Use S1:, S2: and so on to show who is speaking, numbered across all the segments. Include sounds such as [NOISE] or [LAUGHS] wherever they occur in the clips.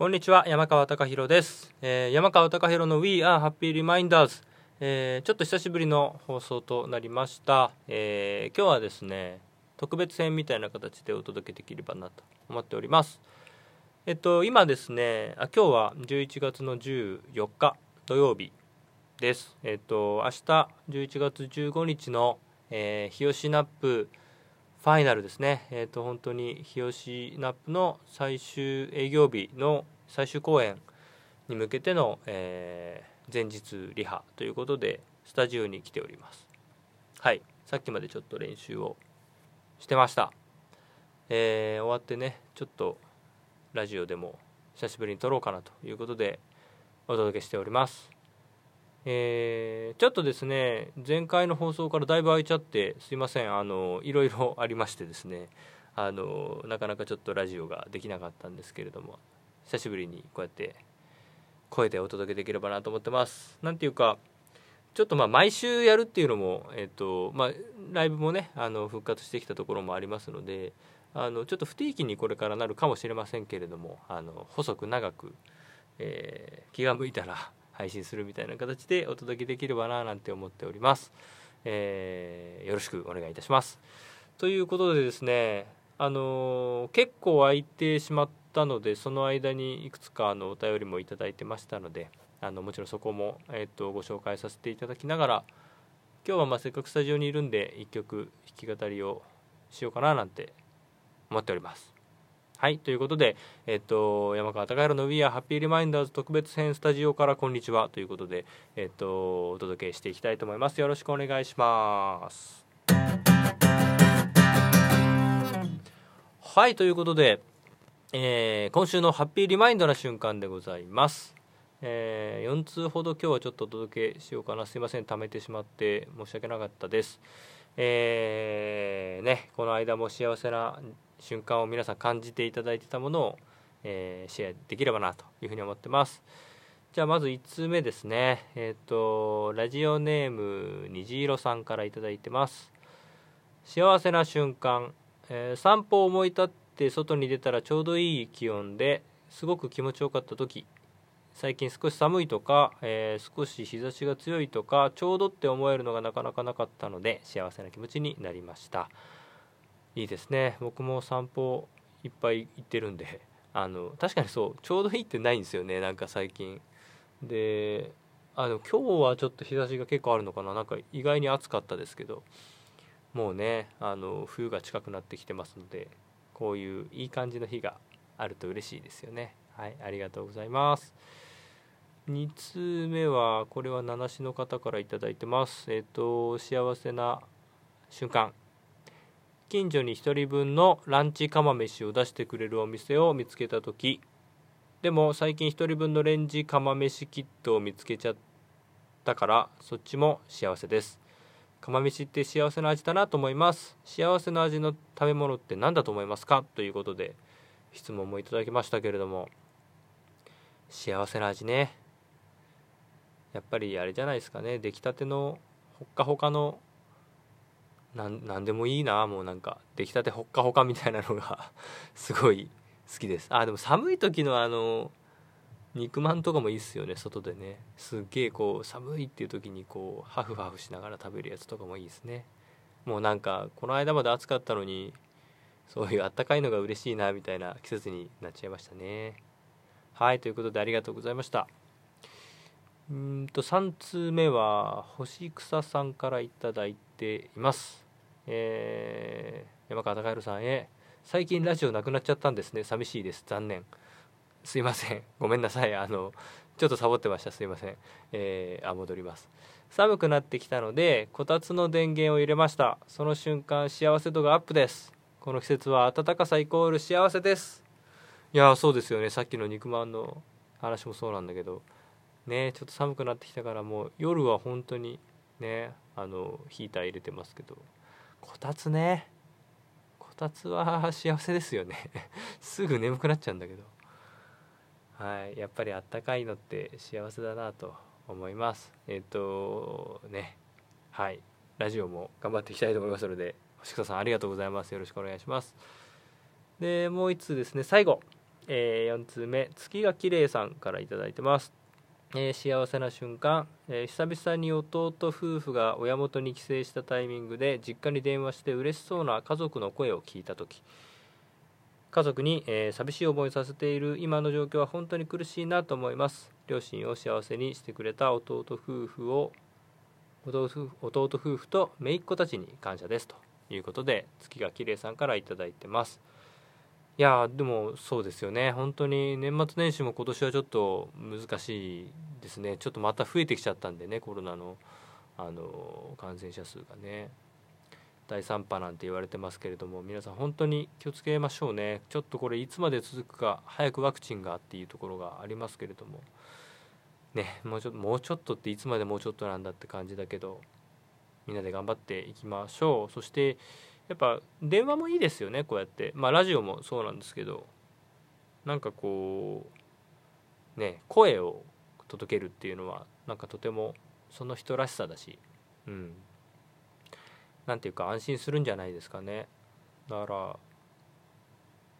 S1: こんにちは山川貴博です、えー山川貴博の We are Happy Reminders、えーちょっと久しぶりの放送となりました、えー今日はですね特別編みたいな形でお届けできればなと思っております。えっと今ですねあ今日は11月の14日土曜日です。えっと明日11月15日の、えー日吉ナップファイナルですね、えー、と本当に日吉ナップの最終営業日の最終公演に向けての、えー前日リハということでスタジオに来ております。はい。さっきまでちょっと練習をしてました、えー終わってねちょっとラジオでも久しぶりに撮ろうかなということでお届けしております。えーちょっとですね前回の放送からだいぶ空いちゃってすいません。あのいろいろありましてですね。あのなかなかちょっとラジオができなかったんですけれども久しぶりにこうやって声でお届けできればなと思ってます。なんていうかちょっとまあ毎週やるっていうのも、えっとまあ、ライブもねあの復活してきたところもありますのであのちょっと不定期にこれからなるかもしれませんけれどもあの細く長く、えー気が向いたら配信するみたいな形でお届けできればななんて思っております、えーよろしくお願いいたします。ということでですねあのー結構空いてしまったのでその間にいくつかあのお便りもいただいてましたのであのもちろんそこも、えー、とご紹介させていただきながら今日はまあせっかくスタジオにいるんで一曲弾き語りをしようかななんて思っております。はいということで、えっと山川貴弘の We are Happy Reminders 特別編スタジオからこんにちはということで、えっとお届けしていきたいと思います。よろしくお願いします。はいということで、えー今週のハッピーリマインドな瞬間でございます、え4通ほど今日はちょっとお届けしようかな。すいません貯めてしまって申し訳なかったです。えーねこの間も幸せな瞬間を皆さん感じていただいてたものを、えーシェアできればなというふうに思ってます。じゃあまず1通目ですね。えっ、とラジオネーム虹色さんからいただいてます。幸せな瞬間、えー散歩を思い立って外に出たらちょうどいい気温ですごく気持ちよかった時。最近少し寒いとか、えー少し日差しが強いとかちょうどって思えるのがなかなかなかったので幸せな気持ちになりました。いいですね。僕も散歩いっぱい行ってるんで。あの確かにそう。ちょうどいいってないんですよね。なんか最近。であの今日はちょっと日差しが結構あるのかな。なんか意外に暑かったですけど。もうねあの冬が近くなってきてますのでこういういい感じの日があると嬉しいですよね。はいありがとうございます。2通目はこれは七市の方から頂いてます。えっ、と幸せな瞬間。近所に1人分のランチ釜飯を出してくれるお店を見つけた時でも最近1人分のレンジ釜飯キットを見つけちゃったからそっちも幸せです。釜飯って幸せな味だなと思います。幸せな味の食べ物って何だと思いますか？ということで質問もいただきましたけれども幸せな味ね。やっぱりあれじゃないですかね。出来たてのほっかほかのなんなんでもいいなもうなんか出来たてほっかほかみたいなのが [LAUGHS] すごい好きです。あでも寒い時のあの肉まんとかもいいっすよね外でね。すっげえこう寒いっていう時にこうハフハフしながら食べるやつとかもいいですね。もうなんかこの間まで暑かったのにそういうあったかいのが嬉しいなみたいな季節になっちゃいましたね。はいということでありがとうございました。うんと3通目は星草さんからいただいてています。えー山川貴弘さんへ最近ラジオなくなっちゃったんですね。寂しいです。残念。すいません。ごめんなさい。あのちょっとサボってました。すいません。えーあ戻ります。寒くなってきたのでこたつの電源を入れました。その瞬間幸せ度がアップです。この季節は暖かさイコール幸せです。いやそうですよね。さっきの肉まんの話もそうなんだけど。ねちょっと寒くなってきたからもう夜は本当にねあのヒーター入れてますけど。こたつね。こたつは [LAUGHS] 幸せですよね。[LAUGHS] すぐ眠くなっちゃうんだけど。はい。やっぱりあったかいのって幸せだなと思います。えっ、とね。はい。ラジオも頑張っていきたいと思いますので星草さんありがとうございます。よろしくお願いします。でもう一通ですね。最後。えー、4通目。月が綺麗さんから頂いてます。えー、幸せな瞬間、えー、久々に弟夫婦が親元に帰省したタイミングで実家に電話して嬉しそうな家族の声を聞いた時家族に、えー、寂しい思いさせている今の状況は本当に苦しいなと思います。両親を幸せにしてくれた弟夫婦を弟夫婦と姪っ子たちに感謝ですということで月が綺麗さんから頂いてます。いやでもそうですよね。本当に年末年始も今年はちょっと難しいですね。ちょっとまた増えてきちゃったんでねコロナのあの感染者数がね。第3波なんて言われてますけれども皆さん本当に気をつけましょうね。ちょっとこれいつまで続くか早くワクチンがっていうところがありますけれども。ねもうちょっともうちょっとっていつまでもうちょっとなんだって感じだけどみんなで頑張っていきましょう。そしてやっぱ電話もいいですよねこうやって。まあラジオもそうなんですけど。なんかこうね声を届けるっていうのはなんかとてもその人らしさだし。うん。なんていうか安心するんじゃないですかね。だから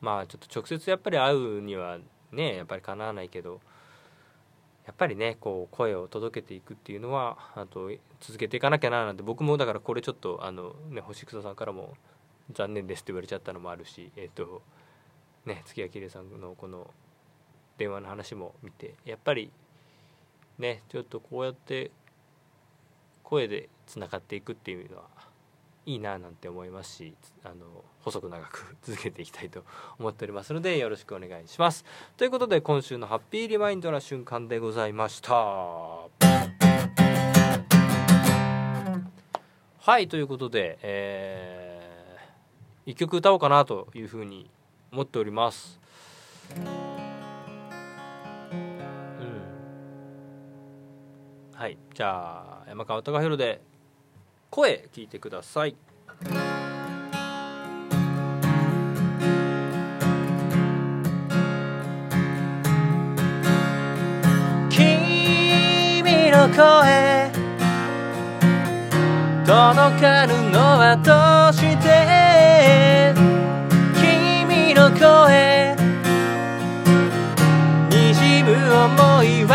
S1: まあちょっと直接やっぱり会うにはねやっぱりかなわないけど。やっぱりねこう声を届けていくっていうのはあと続けていかなきゃななんて僕もだからこれちょっとあの、ね、星草さんからも「残念です」って言われちゃったのもあるしえ、ー、とね月谷きれいさんのこの電話の話も見てやっぱりねちょっとこうやって声でつながっていくっていうのはいいななんて思いますしあの細く長く [LAUGHS] 続けていきたいと思っておりますのでよろしくお願いします。ということで今週のハッピーリマインドな瞬間でございました。はいということで、えー、一曲歌おうかなというふうに思っております。うん、はいじゃあ山川貴弘で声聞いてください。君の声届かぬのはどうして？君の声にじむ想いは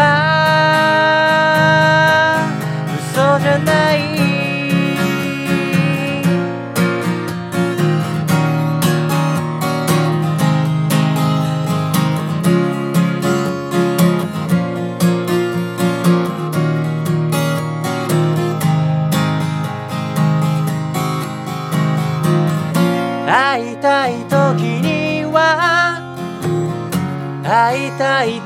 S1: 会いたい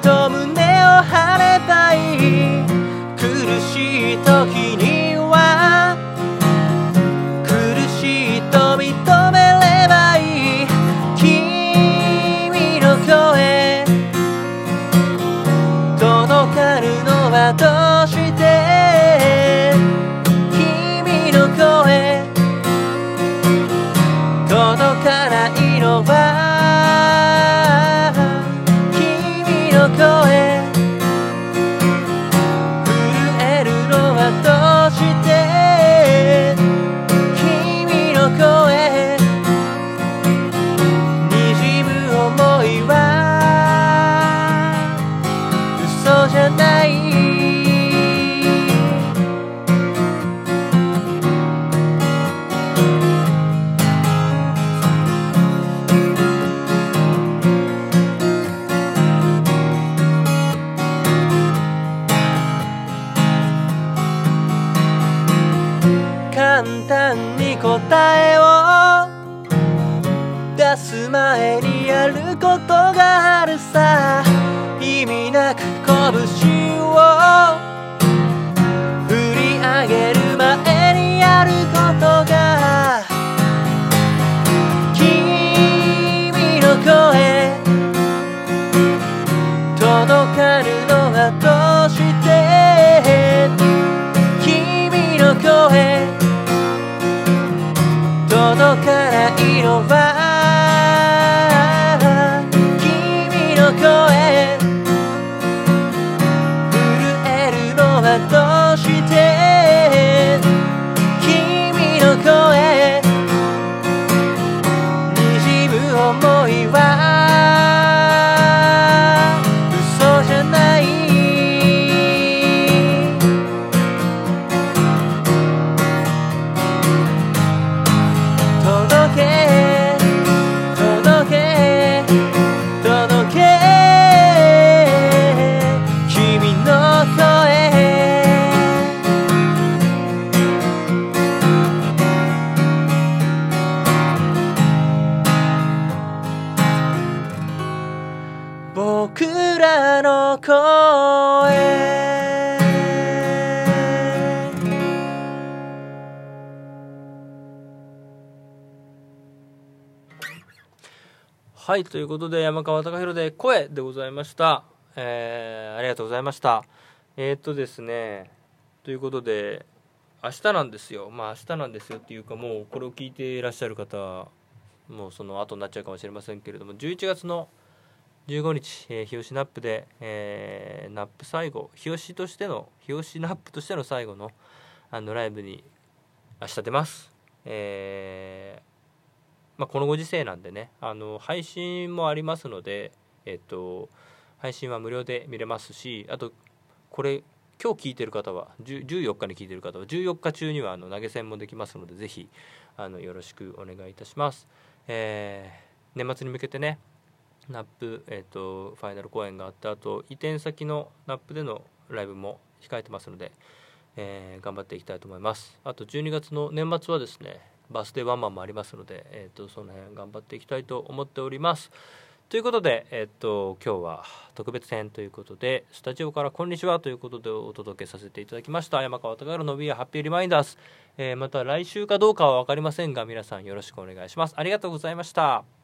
S1: と胸を張ればいい。苦しい時には go 僕らの声。はいということで山川貴弘で「声」でございました。えー、ありがとうございました。えー、っとですねということで明日なんですよ。まあ明日なんですよっていうかもうこれを聞いていらっしゃる方もうその後になっちゃうかもしれませんけれども11月の15日、えー、日吉 NAPで、えー、 NAP最後日吉としての日吉 NAPとしての最後のあのライブに明日出ます、えーまあ、このご時世なんでねあの配信もありますので、えっと、配信は無料で見れますしあとこれ今日聞いてる方は14日に聞いてる方は14日中にはあの投げ銭もできますのでぜひあのよろしくお願いいたします、えー、年末に向けてね NAP、えーと、ファイナル公演があった後移転先の NAP でのライブも控えてますので、えー、頑張っていきたいと思います。あと12月の年末はですねバースデーワンマンもありますので、えーと、その辺頑張っていきたいと思っております。ということで、えっ、ー、と、今日は特別編ということでスタジオから「こんにちは」ということでお届けさせていただきました。山川隆弘の「We are Happy Reminders」えー、また来週かどうかは分かりませんが皆さんよろしくお願いします。ありがとうございました。